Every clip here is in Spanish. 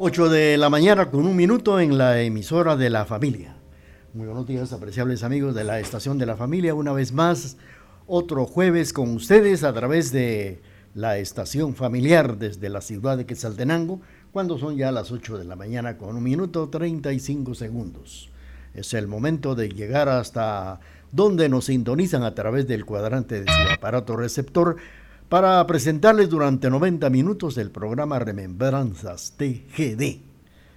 8 de la mañana con un minuto en la emisora de la familia. Muy buenos días, apreciables amigos de la estación de la familia. Una vez más, otro jueves con ustedes a través de la estación familiar desde la ciudad de Quetzaltenango, cuando son ya las 8 de la mañana con un minuto 35 segundos. Es el momento de llegar hasta donde nos sintonizan a través del cuadrante de su aparato receptor para presentarles durante 90 minutos el programa Remembranzas TGD,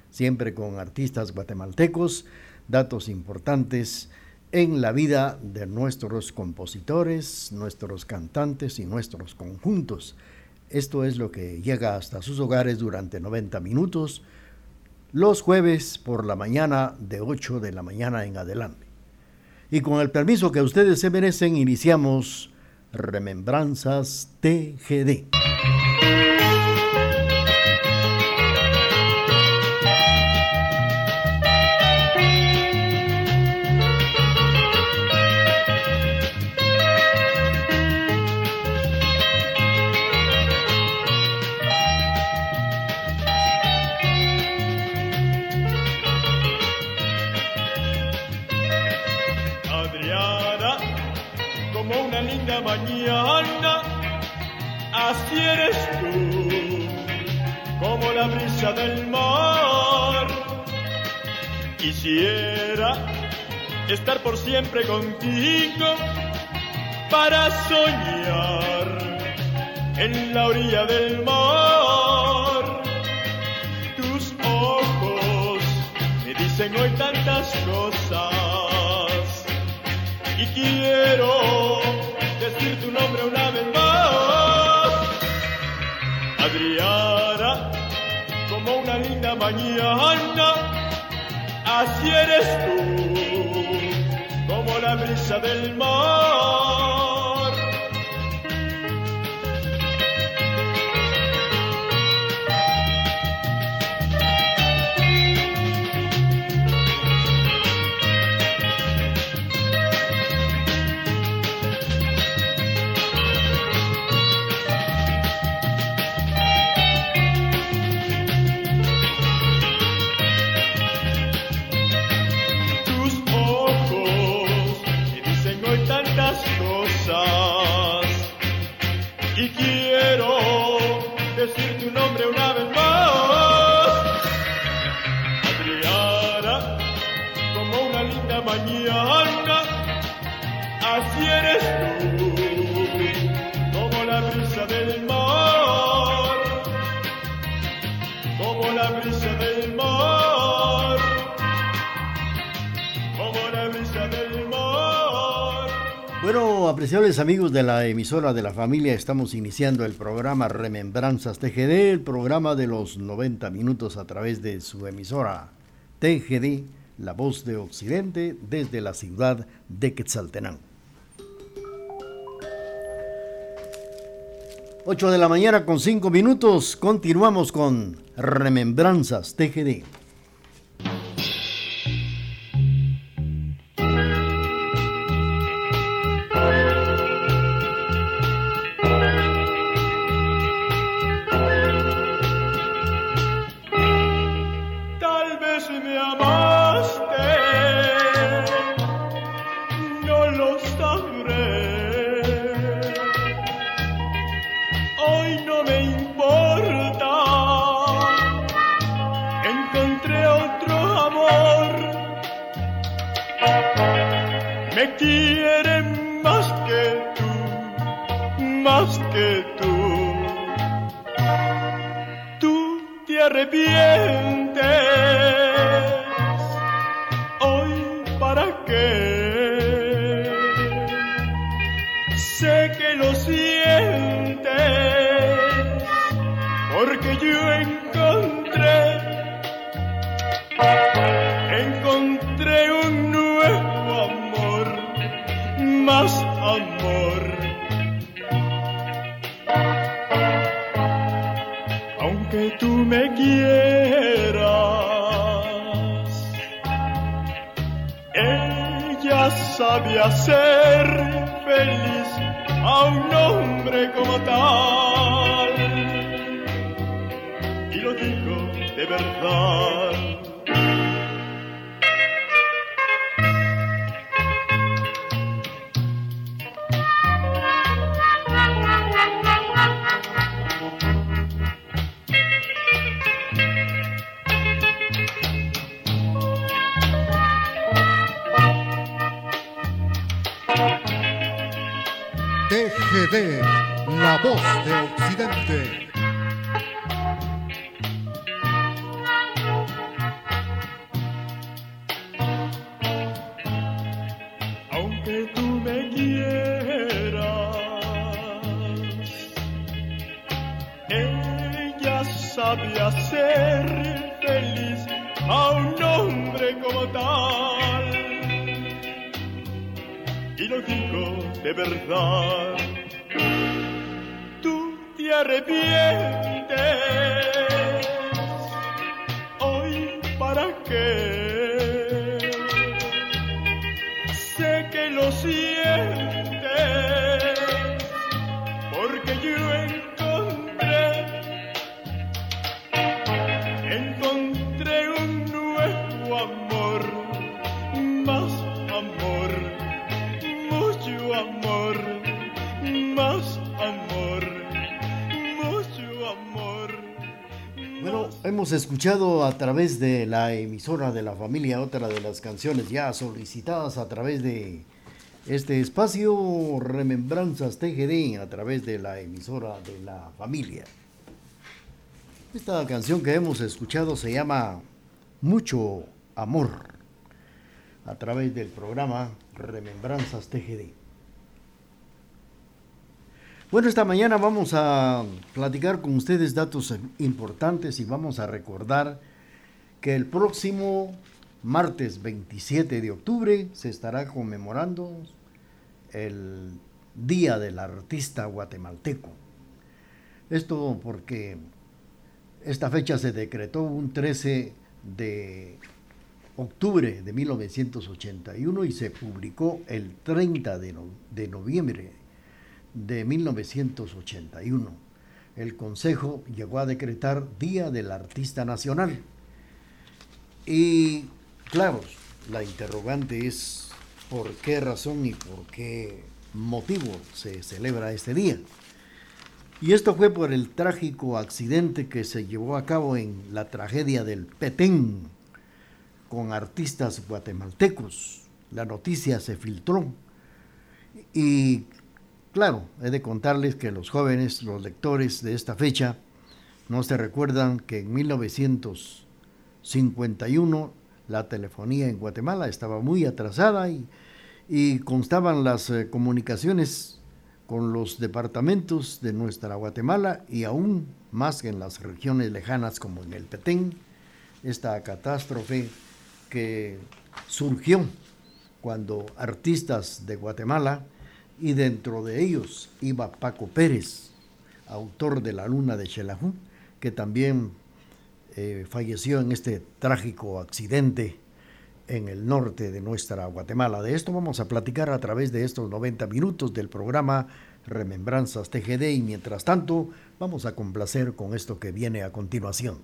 siempre con artistas guatemaltecos, datos importantes en la vida de nuestros compositores, nuestros cantantes y nuestros conjuntos. Esto es lo que llega hasta sus hogares durante 90 minutos, los jueves por la mañana de 8 de la mañana en adelante. Y con el permiso que ustedes se merecen, iniciamos Remembranzas TGD. Estar por siempre contigo para soñar en la orilla del mar. Tus ojos me dicen hoy tantas cosas y quiero decir tu nombre una vez más. Adriana, como una linda mañana, así eres tú, la brisa del mar. Amigos de la emisora de la familia, estamos iniciando el programa Remembranzas TGD, el programa de los 90 minutos a través de su emisora TGD, la voz de Occidente, desde la ciudad de Quetzaltenango. 8 de la mañana con 5 minutos, continuamos con Remembranzas TGD. Escuchado a través de la emisora de la familia otra de las canciones ya solicitadas a través de este espacio Remembranzas TGD a través de la emisora de la familia. Esta canción que hemos escuchado se llama Mucho Amor a través del programa Remembranzas TGD. Bueno, esta mañana vamos a platicar con ustedes datos importantes y vamos a recordar que el próximo martes 27 de octubre se estará conmemorando el Día del Artista Guatemalteco. Esto porque esta fecha se decretó un 13 de octubre de 1981 y se publicó el 30 de, de noviembre de 1981. El Consejo llegó a decretar Día del Artista Nacional. Y claro, la interrogante es por qué razón y por qué motivo se celebra este día. Y esto fue por el trágico accidente que se llevó a cabo en la tragedia del Petén con artistas guatemaltecos. La noticia se filtró y Claro, he de contarles que los jóvenes, los lectores de esta fecha, no se recuerdan que en 1951 la telefonía en Guatemala estaba muy atrasada y, constaban las eh, comunicaciones con los departamentos de nuestra Guatemala y aún más en las regiones lejanas como en el Petén, esta catástrofe que surgió cuando artistas de Guatemala y dentro de ellos iba Paco Pérez, autor de La Luna de Xelajú, que también eh, falleció en este trágico accidente en el norte de nuestra Guatemala. De esto vamos a platicar a través de estos 90 minutos del programa Remembranzas TGD y mientras tanto vamos a complacer con esto que viene a continuación.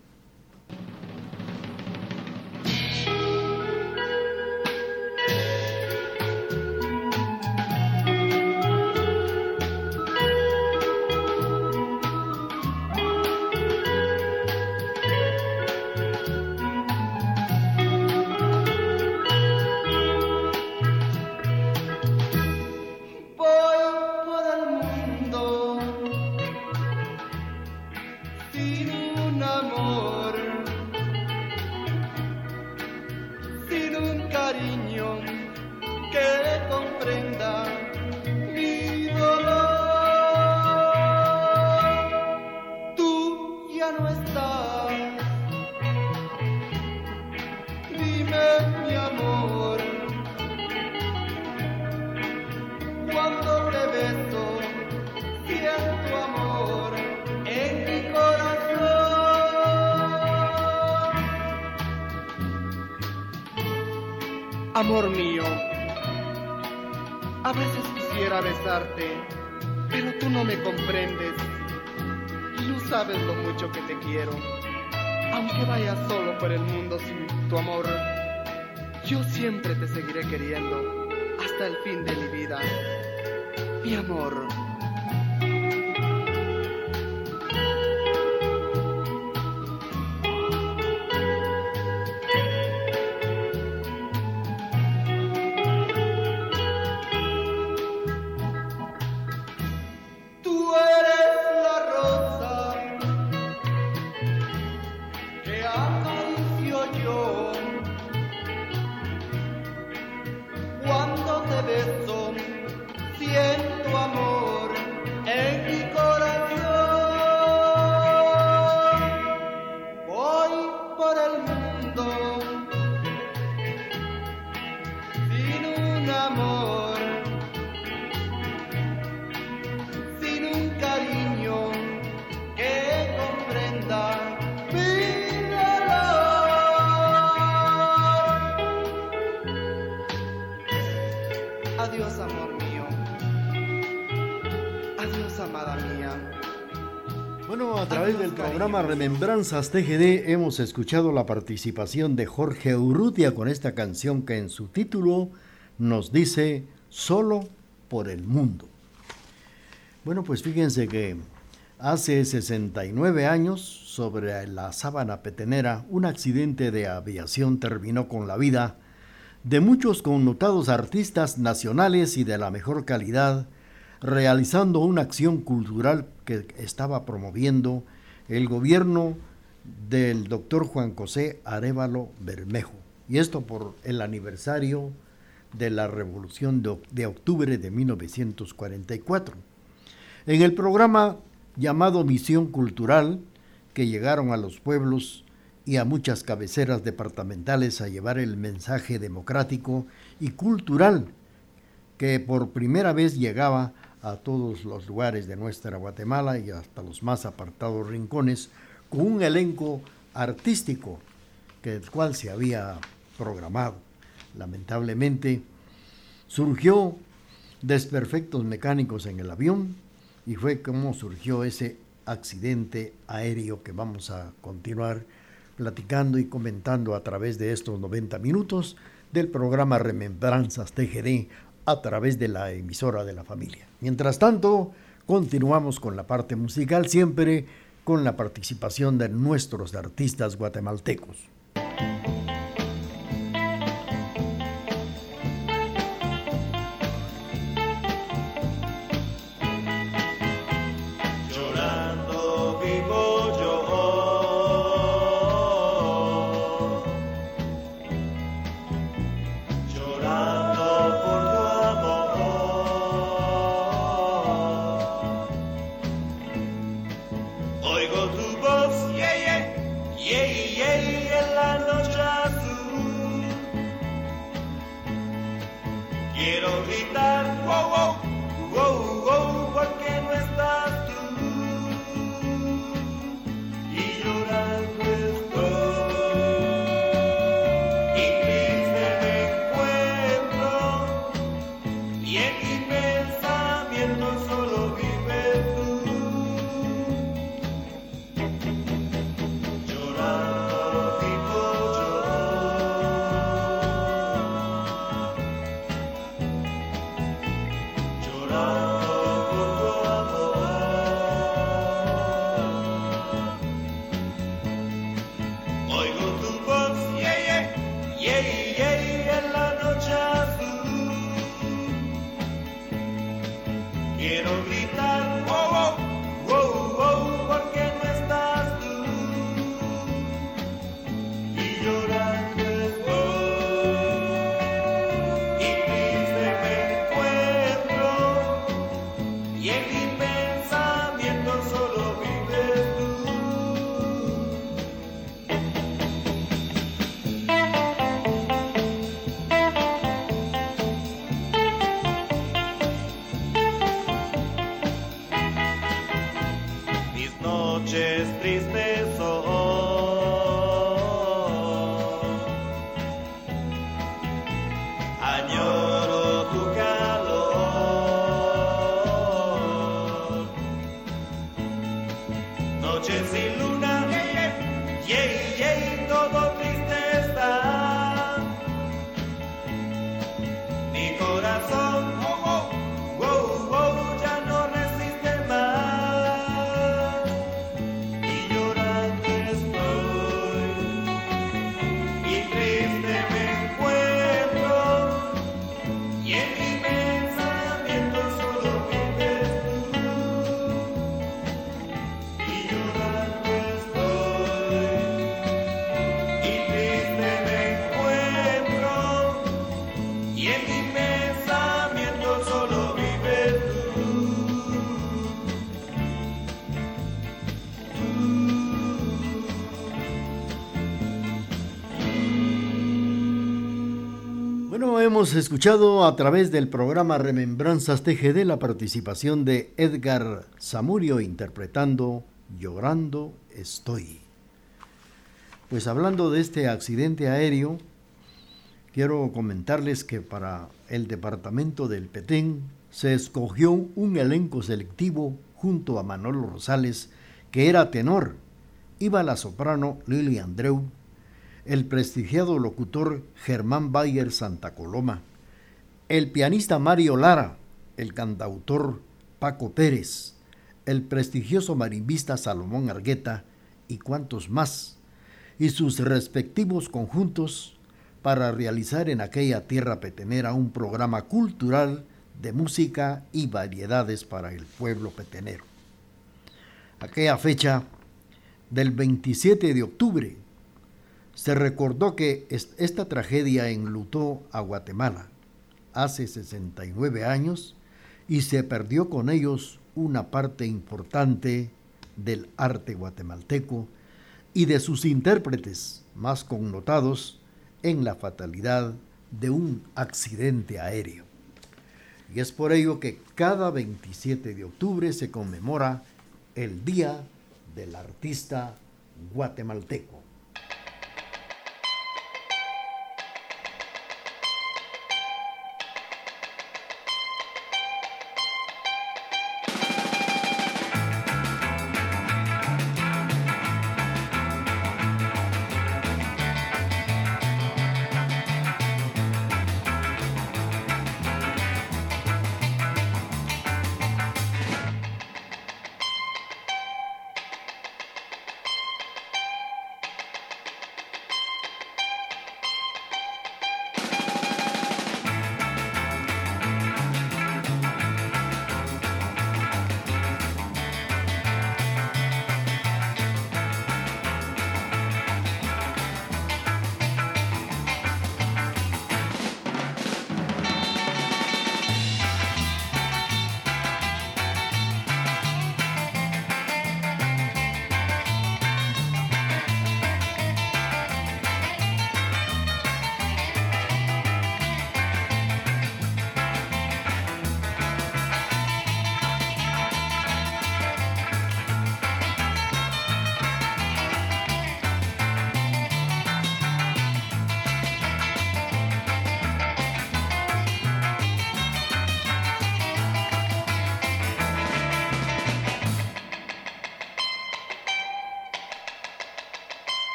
A veces quisiera besarte, pero tú no me comprendes y no sabes lo mucho que te quiero. aunque vayas solo por el mundo sin tu amor, yo siempre te seguiré queriendo hasta el fin de mi vida. Mi amor. Adiós, amor mío. Adiós, amada mía. Bueno, a través del programa Remembranzas TGD hemos escuchado la participación de Jorge Urrutia con esta canción que en su título nos dice Solo por el mundo. Bueno, pues fíjense que hace 69 años, sobre la sábana petenera, un accidente de aviación terminó con la vida de muchos connotados artistas nacionales y de la mejor calidad, realizando una acción cultural que estaba promoviendo el gobierno del doctor Juan José Arevalo Bermejo. Y esto por el aniversario de la Revolución de, octubre de 1944. En el programa llamado Misión Cultural, que llegaron a los pueblos y a muchas cabeceras departamentales a llevar el mensaje democrático y cultural que por primera vez llegaba a todos los lugares de nuestra Guatemala y hasta los más apartados rincones, con un elenco artístico que el cual se había programado. Lamentablemente surgió desperfectos mecánicos en el avión y fue como surgió ese accidente aéreo que vamos a continuar platicando y comentando a través de estos 90 minutos del programa Remembranzas TGD a través de la emisora de la familia. Mientras tanto, continuamos con la parte musical, siempre con la participación de nuestros artistas guatemaltecos. Añoro tu calor. Hemos escuchado a través del programa Remembranzas TGD la participación de Edgar Zamurio interpretando Llorando estoy. Pues hablando de este accidente aéreo, quiero comentarles que para el departamento del Petén se escogió un elenco selectivo junto a Manolo Rosales, que era tenor, iba la soprano Lili Andreu, el prestigiado locutor Germán Bayer Santa Coloma, el pianista Mario Lara, el cantautor Paco Pérez, el prestigioso marimbista Salomón Argueta y cuantos más, y sus respectivos conjuntos para realizar en aquella tierra petenera un programa cultural de música y variedades para el pueblo petenero. Aquella fecha del 27 de octubre se recordó que esta tragedia enlutó a Guatemala hace 69 años y se perdió con ellos una parte importante del arte guatemalteco y de sus intérpretes más connotados en la fatalidad de un accidente aéreo. Y es por ello que cada 27 de octubre se conmemora el Día del Artista Guatemalteco.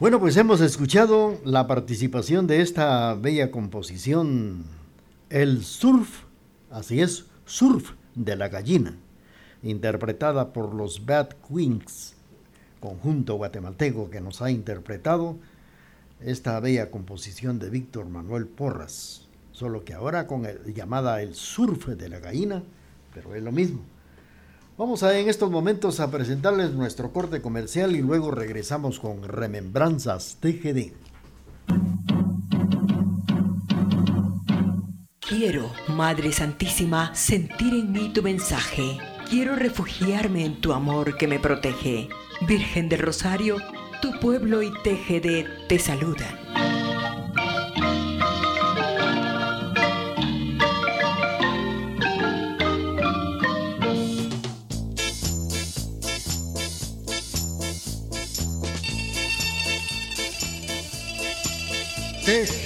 Bueno, pues hemos escuchado la participación de esta bella composición, el surf, así es, surf de la gallina, interpretada por los Bad Queens, conjunto guatemalteco que nos ha interpretado esta bella composición de Víctor Manuel Porras, solo que ahora con el, llamada el surf de la gallina, pero es lo mismo. Vamos a en estos momentos a presentarles nuestro corte comercial y luego regresamos con Remembranzas TGD. Quiero, Madre Santísima, sentir en mí tu mensaje. Quiero refugiarme en tu amor que me protege. Virgen del Rosario, tu pueblo y TGD te saludan.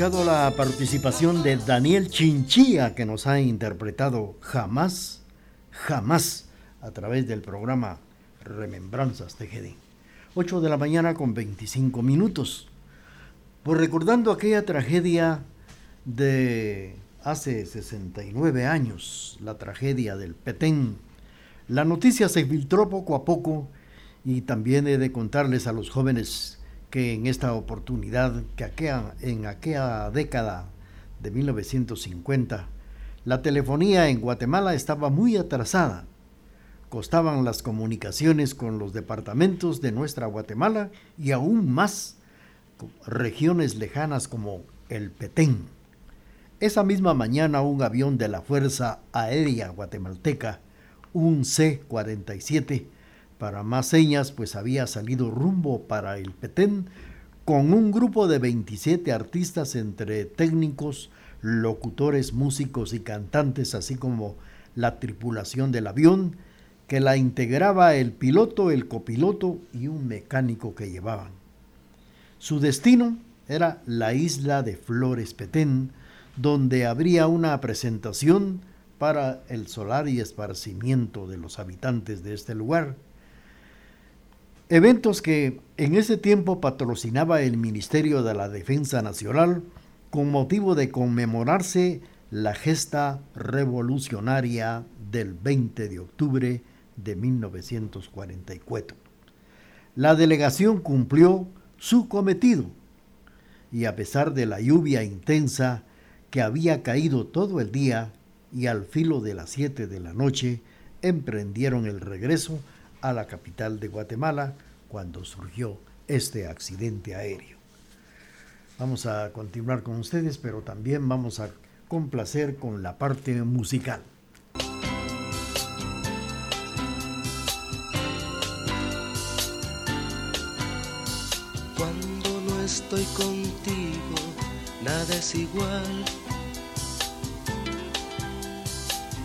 la participación de Daniel Chinchilla que nos ha interpretado Jamás, Jamás a través del programa Remembranzas TGD. 8 de la mañana con 25 minutos. Pues recordando aquella tragedia de hace 69 años, la tragedia del Petén, la noticia se filtró poco a poco y también he de contarles a los jóvenes que en esta oportunidad, que en aquella década de 1950, la telefonía en Guatemala estaba muy atrasada. Costaban las comunicaciones con los departamentos de nuestra Guatemala y aún más regiones lejanas como el Petén. Esa misma mañana un avión de la Fuerza Aérea Guatemalteca, un C-47, para más señas, pues había salido rumbo para el Petén con un grupo de 27 artistas entre técnicos, locutores, músicos y cantantes, así como la tripulación del avión, que la integraba el piloto, el copiloto y un mecánico que llevaban. Su destino era la isla de Flores Petén, donde habría una presentación para el solar y esparcimiento de los habitantes de este lugar Eventos que en ese tiempo patrocinaba el Ministerio de la Defensa Nacional con motivo de conmemorarse la gesta revolucionaria del 20 de octubre de 1944. La delegación cumplió su cometido y a pesar de la lluvia intensa que había caído todo el día y al filo de las 7 de la noche, emprendieron el regreso a la capital de Guatemala cuando surgió este accidente aéreo. Vamos a continuar con ustedes, pero también vamos a complacer con la parte musical. Cuando no estoy contigo, nada es igual.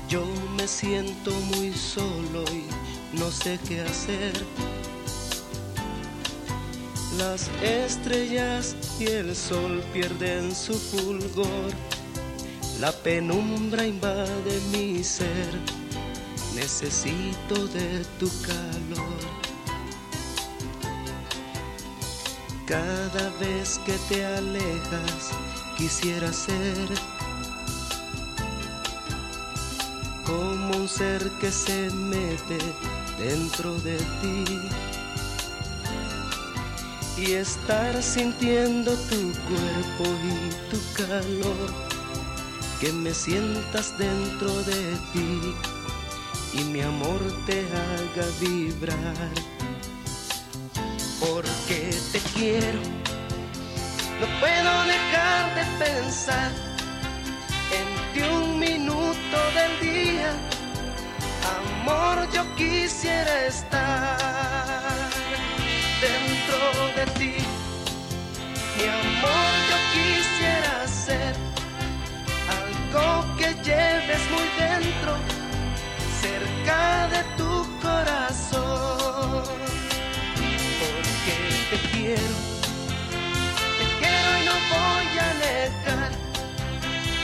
Yo me siento muy solo y no sé qué hacer. Las estrellas y el sol pierden su fulgor. La penumbra invade mi ser. Necesito de tu calor. Cada vez que te alejas, quisiera ser como un ser que se mete dentro de ti y estar sintiendo tu cuerpo y tu calor, que me sientas dentro de ti y mi amor te haga vibrar, porque te quiero, no puedo dejar de pensar en ti un minuto del día. Amor, yo quisiera estar dentro de ti. Mi amor, yo quisiera ser algo que lleves muy dentro, cerca de tu corazón. Porque te quiero, te quiero y no voy a negar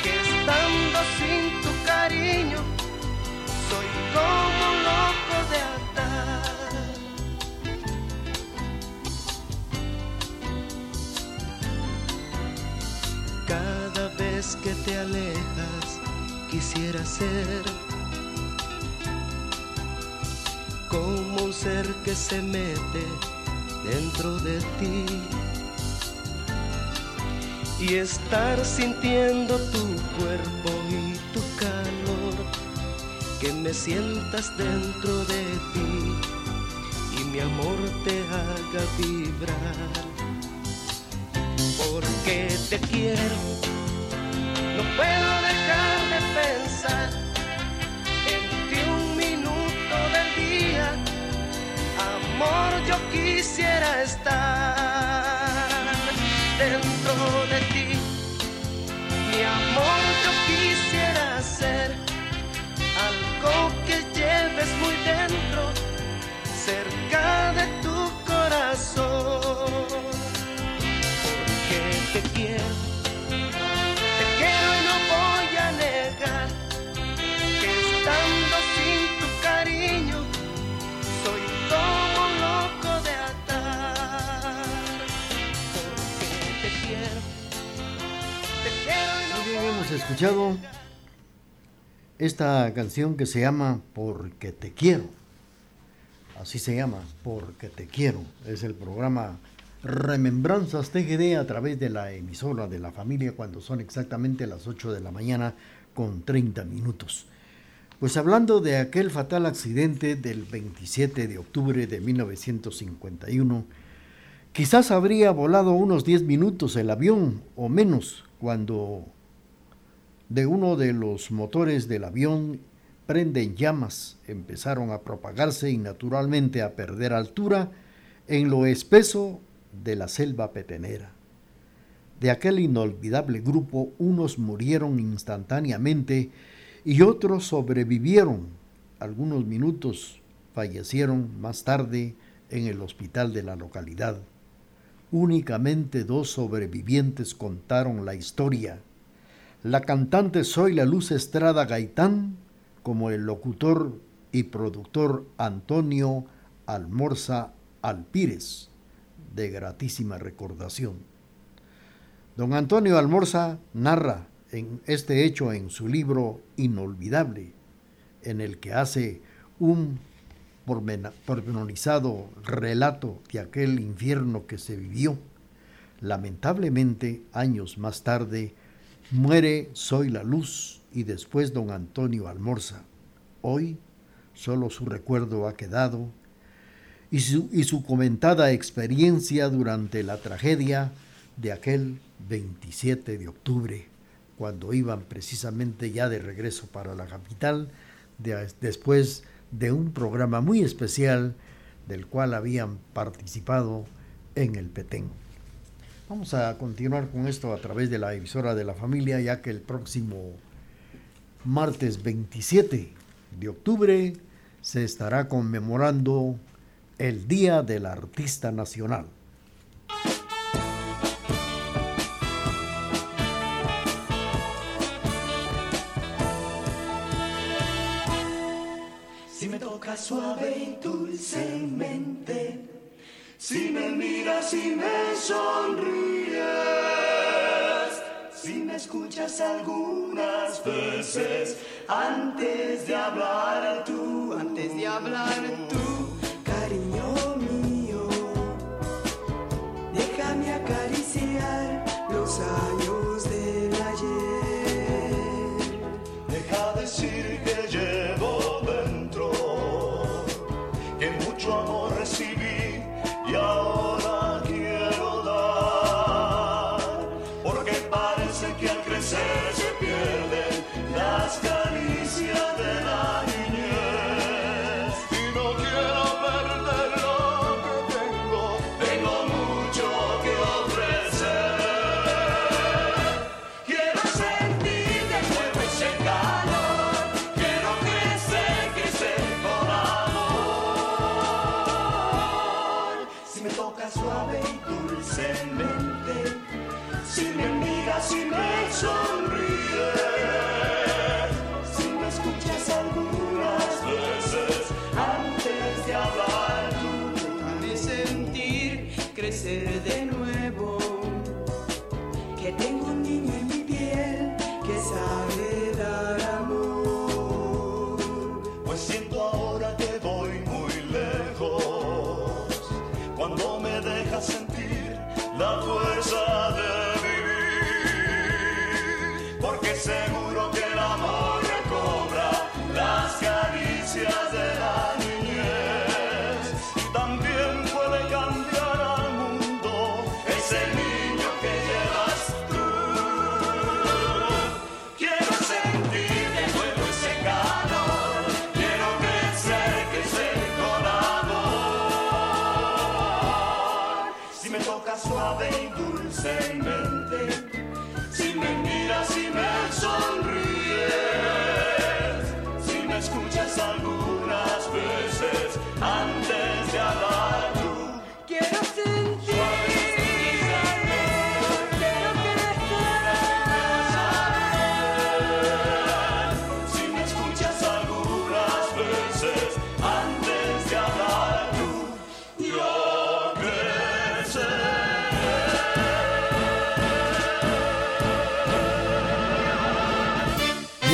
que estando sin tu cariño, soy como que te alejas, quisiera ser como un ser que se mete dentro de ti y estar sintiendo tu cuerpo y tu calor, que me sientas dentro de ti y mi amor te haga vibrar porque te quiero. No puedo dejar de pensar en ti un minuto del día. Amor, yo quisiera estar dentro de ti. Mi amor, yo esta canción que se llama Porque te quiero. Así se llama, Porque te quiero. Es el programa Remembranzas TGD a través de la emisora de la familia cuando son exactamente las 8 de la mañana con 30 minutos. Pues hablando de aquel fatal accidente del 27 de octubre de 1951, quizás habría volado unos 10 minutos el avión o menos cuando de uno de los motores del avión prenden llamas, empezaron a propagarse y naturalmente a perder altura en lo espeso de la selva petenera. De aquel inolvidable grupo unos murieron instantáneamente y otros sobrevivieron. Algunos minutos fallecieron más tarde en el hospital de la localidad. Únicamente dos sobrevivientes contaron la historia. La cantante Soy la Luz Estrada Gaitán como el locutor y productor Antonio Almorza Alpírez, de gratísima recordación. Don Antonio Almorza narra este hecho en su libro Inolvidable, en el que hace un pormenorizado relato de aquel infierno que se vivió. Lamentablemente, años más tarde, muere Soy la Luz y después don Antonio Almorza. Hoy solo su recuerdo ha quedado y su, y su comentada experiencia durante la tragedia de aquel 27 de octubre, cuando iban precisamente ya de regreso para la capital, de- después de un programa muy especial del cual habían participado en el Petén. Vamos a continuar con esto a través de la emisora de la familia, ya que el próximo martes 27 de octubre se estará conmemorando el Día del Artista Nacional. Y me sonríes, si me escuchas algunas veces antes de hablar tú, antes de hablar tú,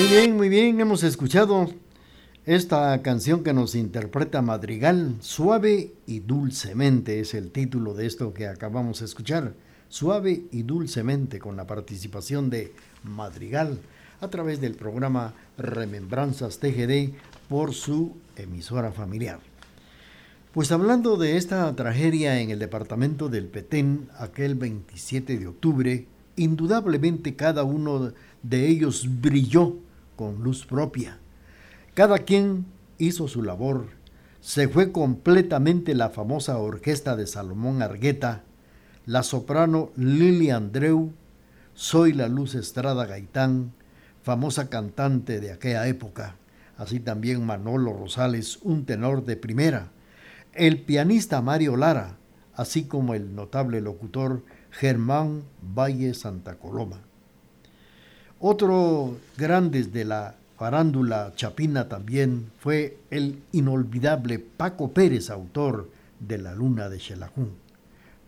Muy bien, muy bien, hemos escuchado esta canción que nos interpreta Madrigal, Suave y Dulcemente es el título de esto que acabamos de escuchar, Suave y Dulcemente con la participación de Madrigal a través del programa Remembranzas TGD por su emisora familiar. Pues hablando de esta tragedia en el departamento del Petén aquel 27 de octubre, indudablemente cada uno de ellos brilló con luz propia. Cada quien hizo su labor. Se fue completamente la famosa orquesta de Salomón Argueta, la soprano Lili Andreu, Soy la Luz Estrada Gaitán, famosa cantante de aquella época, así también Manolo Rosales, un tenor de primera, el pianista Mario Lara, así como el notable locutor Germán Valle Santa Coloma. Otro grandes de la farándula chapina también fue el inolvidable Paco Pérez, autor de La Luna de Xelajún,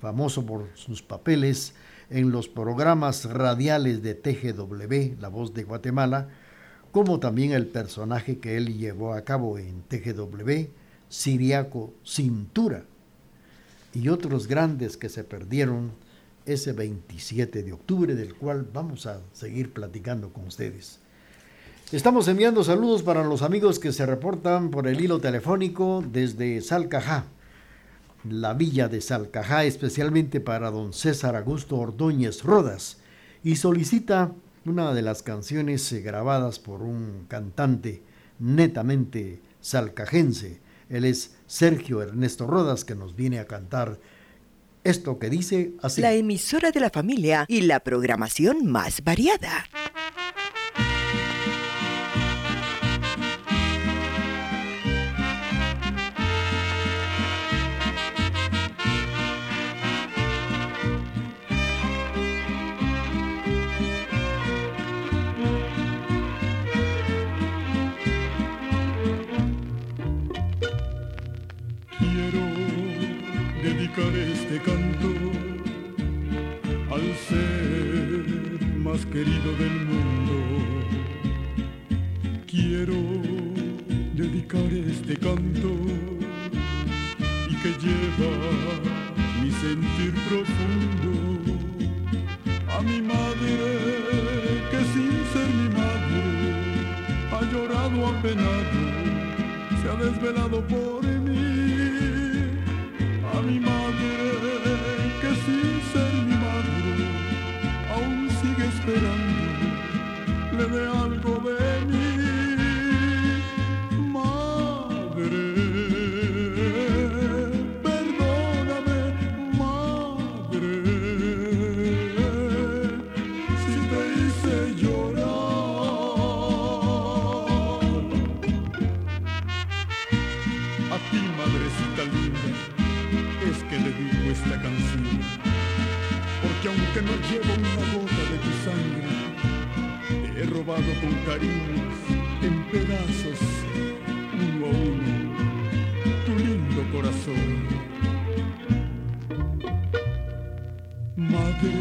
famoso por sus papeles en los programas radiales de TGW, La Voz de Guatemala, como también el personaje que él llevó a cabo en TGW, Siriaco Cintura, y otros grandes que se perdieron ese 27 de octubre, del cual vamos a seguir platicando con ustedes. Estamos enviando saludos para los amigos que se reportan por el hilo telefónico desde Salcajá, la villa de Salcajá, especialmente para don César Augusto Ordóñez Rodas, y solicita una de las canciones eh, grabadas por un cantante netamente salcajense. Él es Sergio Ernesto Rodas, que nos viene a cantar Esto que dice así. La emisora de la familia y la programación más variada. Dedicar este canto al ser más querido del mundo. Quiero dedicar este canto y que lleva mi sentir profundo a mi madre que sin ser mi madre ha llorado apenado, se ha desvelado por Aunque no llevo una gota de tu sangre, te he robado con cariños en pedazos, uno a uno, tu lindo corazón. Madre,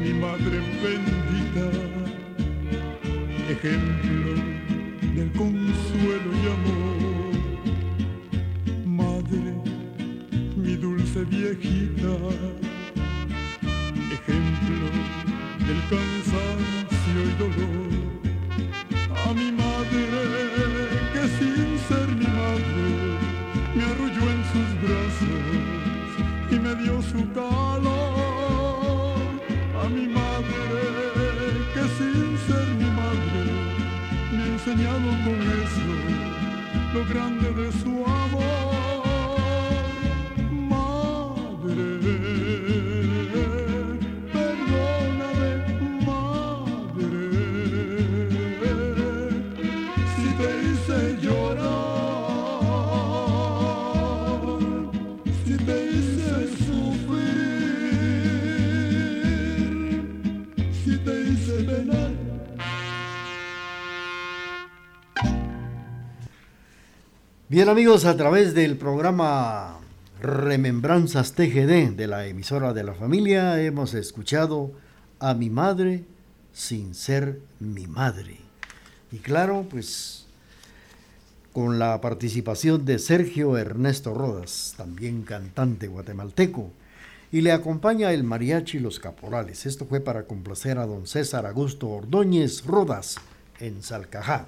mi madre bendita, ejemplo Bien amigos, a través del programa Remembranzas TGD de la emisora de la familia hemos escuchado a mi madre sin ser mi madre. Y claro, pues con la participación de Sergio Ernesto Rodas, también cantante guatemalteco, y le acompaña el mariachi Los Caporales. Esto fue para complacer a don César Augusto Ordóñez Rodas en Salcajá.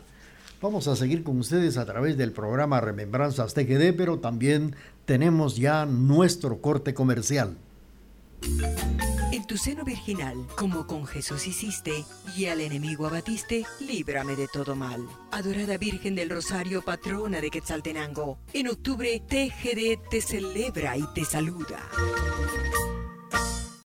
Vamos a seguir con ustedes a través del programa Remembranzas TGD, pero también tenemos ya nuestro corte comercial. En tu seno virginal, como con Jesús hiciste, y al enemigo abatiste, líbrame de todo mal. Adorada Virgen del Rosario, patrona de Quetzaltenango, en octubre TGD te celebra y te saluda.